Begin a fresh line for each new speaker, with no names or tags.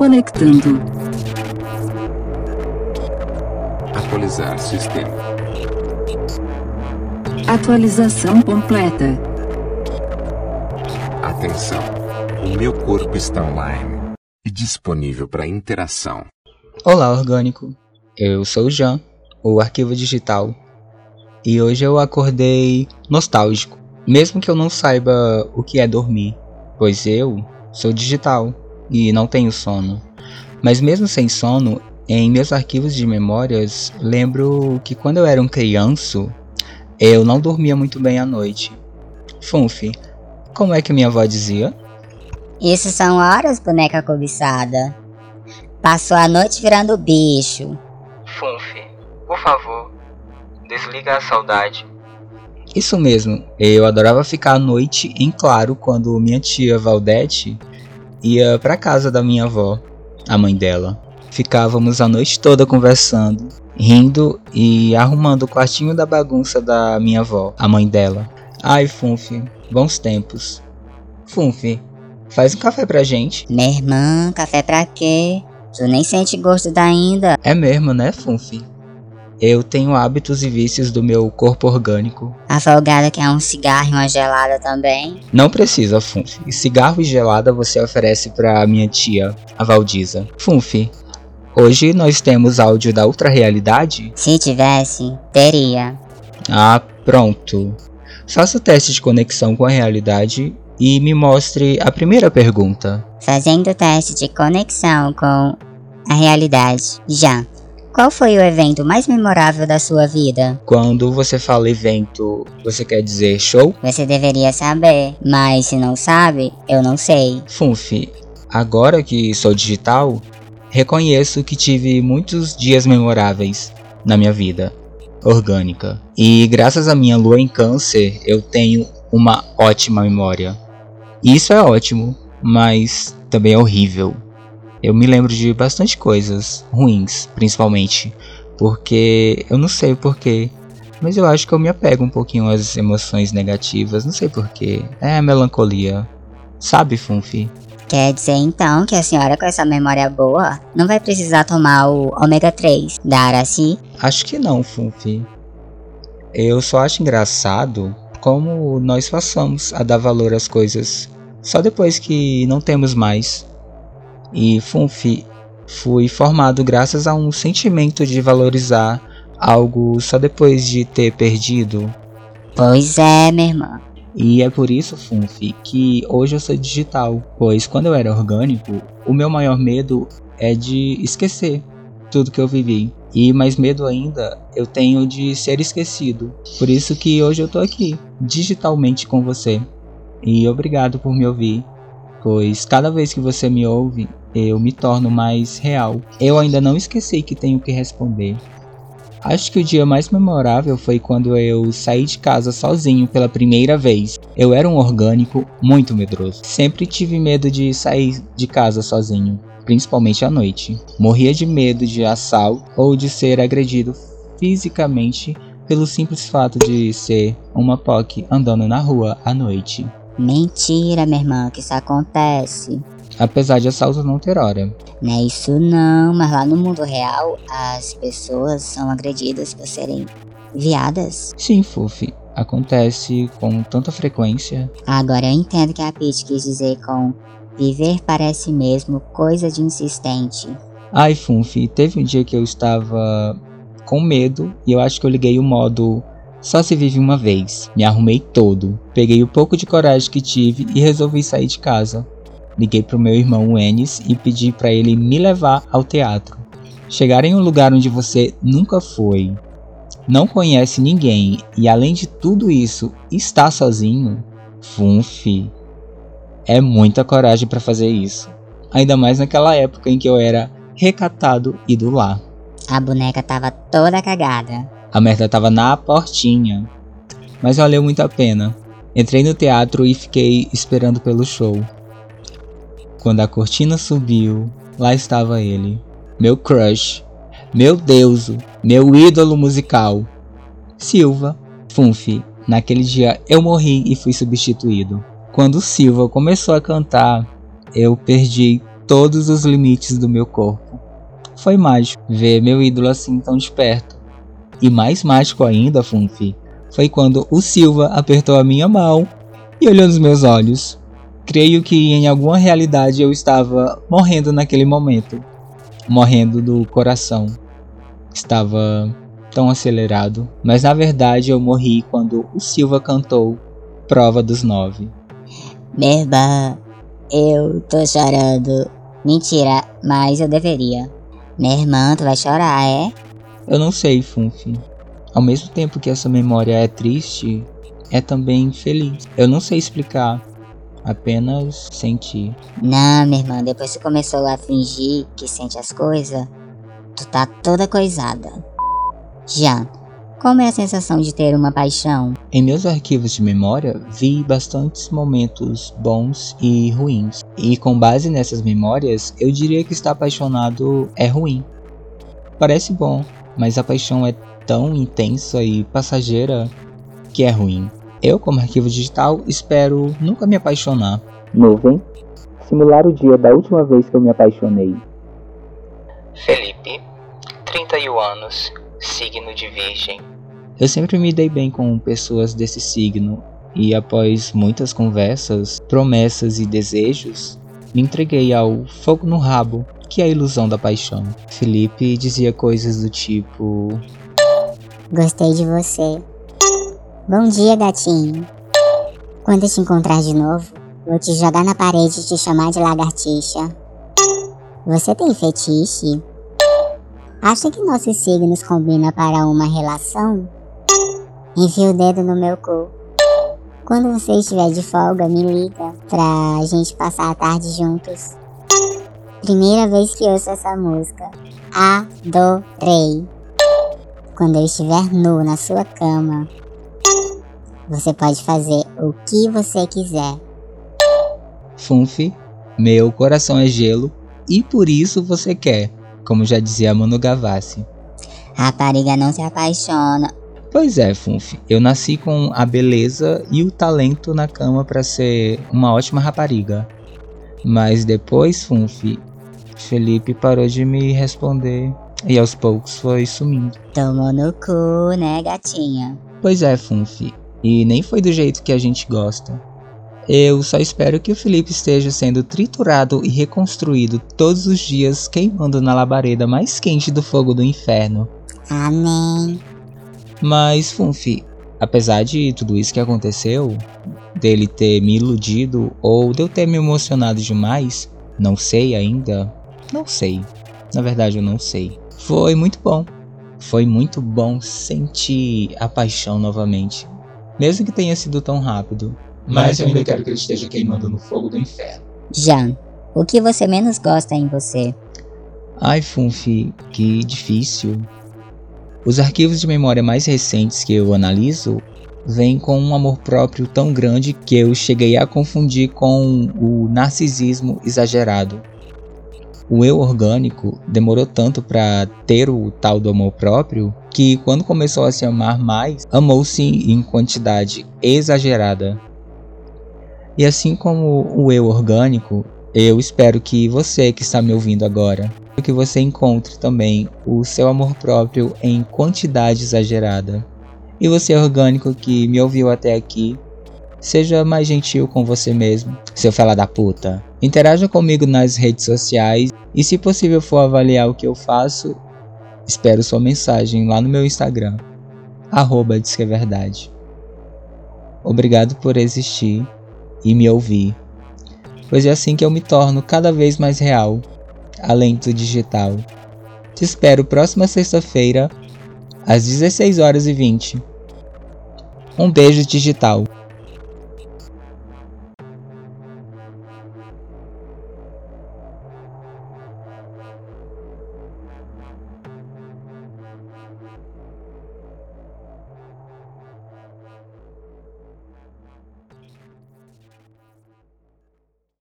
Conectando.
Atualizar sistema.
Atualização completa.
Atenção. O meu corpo está online e disponível para interação.
Olá, orgânico. Eu sou o Jean, o arquivo digital. E hoje eu acordei nostálgico, mesmo que eu não saiba o que é dormir, pois eu sou digital e não tenho sono. Mas mesmo sem sono, em meus arquivos de memórias, lembro que quando eu era um criança, eu não dormia muito bem à noite. Funfi, como é que minha avó dizia?
Isso são horas, boneca cobiçada. Passou a noite virando bicho.
Funfi, por favor, desliga a saudade. Isso mesmo, eu adorava ficar à noite em claro quando minha tia Valdete ia para casa da minha avó, a mãe dela. Ficávamos a noite toda conversando, rindo e arrumando o quartinho da bagunça da minha avó, a mãe dela. Ai, Funfi, bons tempos. Funfi, faz um café pra gente.
Minha irmã, café pra quê? Tu nem sente gosto da ainda.
É mesmo, né, Funfi? Eu tenho hábitos e vícios do meu corpo orgânico.
A folgada quer um cigarro e uma gelada também.
Não precisa, Funfi. Cigarro e gelada você oferece pra minha tia, a Valdiza. Funfi, hoje nós temos áudio da Ultra Realidade?
Se tivesse, teria.
Ah, pronto. Faça o teste de conexão com a realidade e me mostre a primeira pergunta.
Fazendo o teste de conexão com a realidade. Já. Qual foi o evento mais memorável da sua vida?
Quando você fala evento, você quer dizer show?
Você deveria saber, mas se não sabe, eu não sei.
Funfi, agora que sou digital, reconheço que tive muitos dias memoráveis na minha vida orgânica. E graças à minha lua em câncer, eu tenho uma ótima memória. Isso é ótimo, mas também é horrível. Eu me lembro de bastante coisas ruins, principalmente, porque eu não sei porquê, mas eu acho que eu me apego um pouquinho às emoções negativas, não sei porquê. É melancolia. Sabe, Funfi?
Quer dizer então que a senhora com essa memória boa não vai precisar tomar o ômega 3 da Araci?
Acho que não, Funfi. Eu só acho engraçado como nós passamos a dar valor às coisas só depois que não temos mais. E Funfi fui formado graças a um sentimento de valorizar algo só depois de ter perdido.
Pois é, minha irmã.
E é por isso, Funfi, que hoje eu sou digital, pois quando eu era orgânico, o meu maior medo é de esquecer tudo que eu vivi. E mais medo ainda eu tenho de ser esquecido. Por isso que hoje eu tô aqui, digitalmente com você. E obrigado por me ouvir, pois cada vez que você me ouve, eu me torno mais real. Eu ainda não esqueci que tenho que responder. Acho que o dia mais memorável foi quando eu saí de casa sozinho pela primeira vez. Eu era um orgânico muito medroso. Sempre tive medo de sair de casa sozinho, principalmente à noite. Morria de medo de assalto ou de ser agredido fisicamente pelo simples fato de ser uma POC andando na rua à noite.
Mentira, minha irmã, que isso acontece.
Apesar de assalto não ter hora.
Não é isso não, mas lá no mundo real as pessoas são agredidas por serem viadas.
Sim, Fufi. Acontece com tanta frequência.
Agora eu entendo que a Peach quis dizer com viver parece mesmo coisa de insistente.
Ai, Funfi, teve um dia que eu estava com medo e eu acho que eu liguei o modo só se vive uma vez. Me arrumei todo, peguei o pouco de coragem que tive e resolvi sair de casa. Liguei pro meu irmão Enes e pedi para ele me levar ao teatro. Chegar em um lugar onde você nunca foi, não conhece ninguém e além de tudo isso está sozinho, funfi. É muita coragem para fazer isso. Ainda mais naquela época em que eu era recatado e do lar.
A boneca tava toda cagada.
A merda tava na portinha. Mas valeu muito a pena. Entrei no teatro e fiquei esperando pelo show. Quando a cortina subiu, lá estava ele, meu crush, meu deuso, meu ídolo musical. Silva, Funfi. Naquele dia eu morri e fui substituído. Quando Silva começou a cantar, eu perdi todos os limites do meu corpo. Foi mágico ver meu ídolo assim tão de perto. E mais mágico ainda, Funfi, foi quando o Silva apertou a minha mão e olhou nos meus olhos. Creio que em alguma realidade eu estava morrendo naquele momento. Morrendo do coração. Estava tão acelerado. Mas na verdade eu morri quando o Silva cantou Prova dos Nove.
Irmão, eu tô chorando. Mentira, mas eu deveria. Minha irmã, tu vai chorar, é?
Eu não sei, Funfi. Ao mesmo tempo que essa memória é triste, é também feliz. Eu não sei explicar, apenas sentir.
Não, minha irmã, depois que começou a fingir que sente as coisas, tu tá toda coisada. Já, como é a sensação de ter uma paixão?
Em meus arquivos de memória, vi bastantes momentos bons e ruins. E com base nessas memórias, eu diria que estar apaixonado é ruim. Parece bom, mas a paixão é tão intensa e passageira que é ruim. Eu, como arquivo digital, espero nunca me apaixonar. Nuvem. Simular o dia da última vez que eu me apaixonei. Felipe, 31 anos, signo de Virgem. Eu sempre me dei bem com pessoas desse signo e após muitas conversas, promessas e desejos, me entreguei ao fogo no rabo, que é a ilusão da paixão. Felipe dizia coisas do tipo:
Gostei de você. Bom dia, gatinho. Quando te encontrar de novo, vou te jogar na parede e te chamar de lagartixa. Você tem fetiche? Acha que nossos signos combinam para uma relação? Enfia o dedo no meu cu. Quando você estiver de folga, me liga pra gente passar a tarde juntos. Primeira vez que ouço essa música. Adorei quando eu estiver nu na sua cama, você pode fazer o que você quiser.
Funfi, meu coração é gelo e por isso você quer, como já dizia Manu Gavassi.
Rapariga não se apaixona.
Pois é, Funfi, eu nasci com a beleza e o talento na cama para ser uma ótima rapariga. Mas depois, Funfi, Felipe parou de me responder e aos poucos foi sumindo.
Tomou no cu, né, gatinha?
Pois é, Funfi. E nem foi do jeito que a gente gosta. Eu só espero que o Felipe esteja sendo triturado e reconstruído todos os dias, queimando na labareda mais quente do fogo do inferno.
Amém.
Mas, Funfi, apesar de tudo isso que aconteceu, dele ter me iludido ou de eu ter me emocionado demais, não sei ainda. Não sei. Na verdade, eu não sei. Foi muito bom. Foi muito bom sentir a paixão novamente. Mesmo que tenha sido tão rápido. Mas eu ainda quero que ele esteja queimando no fogo do inferno.
Jan, o que você menos gosta em você?
Ai, Funfi, que difícil. Os arquivos de memória mais recentes que eu analiso vêm com um amor próprio tão grande que eu cheguei a confundir com o narcisismo exagerado o eu orgânico demorou tanto para ter o tal do amor próprio que quando começou a se amar mais, amou-se em quantidade exagerada. E assim como o eu orgânico, eu espero que você que está me ouvindo agora, que você encontre também o seu amor próprio em quantidade exagerada. E você orgânico que me ouviu até aqui, seja mais gentil com você mesmo, seu fela da puta. Interaja comigo nas redes sociais e se possível for avaliar o que eu faço, espero sua mensagem lá no meu Instagram, arroba é Verdade. Obrigado por existir e me ouvir, pois é assim que eu me torno cada vez mais real, além do digital. Te espero próxima sexta-feira, às 16 horas e 20. Um beijo digital.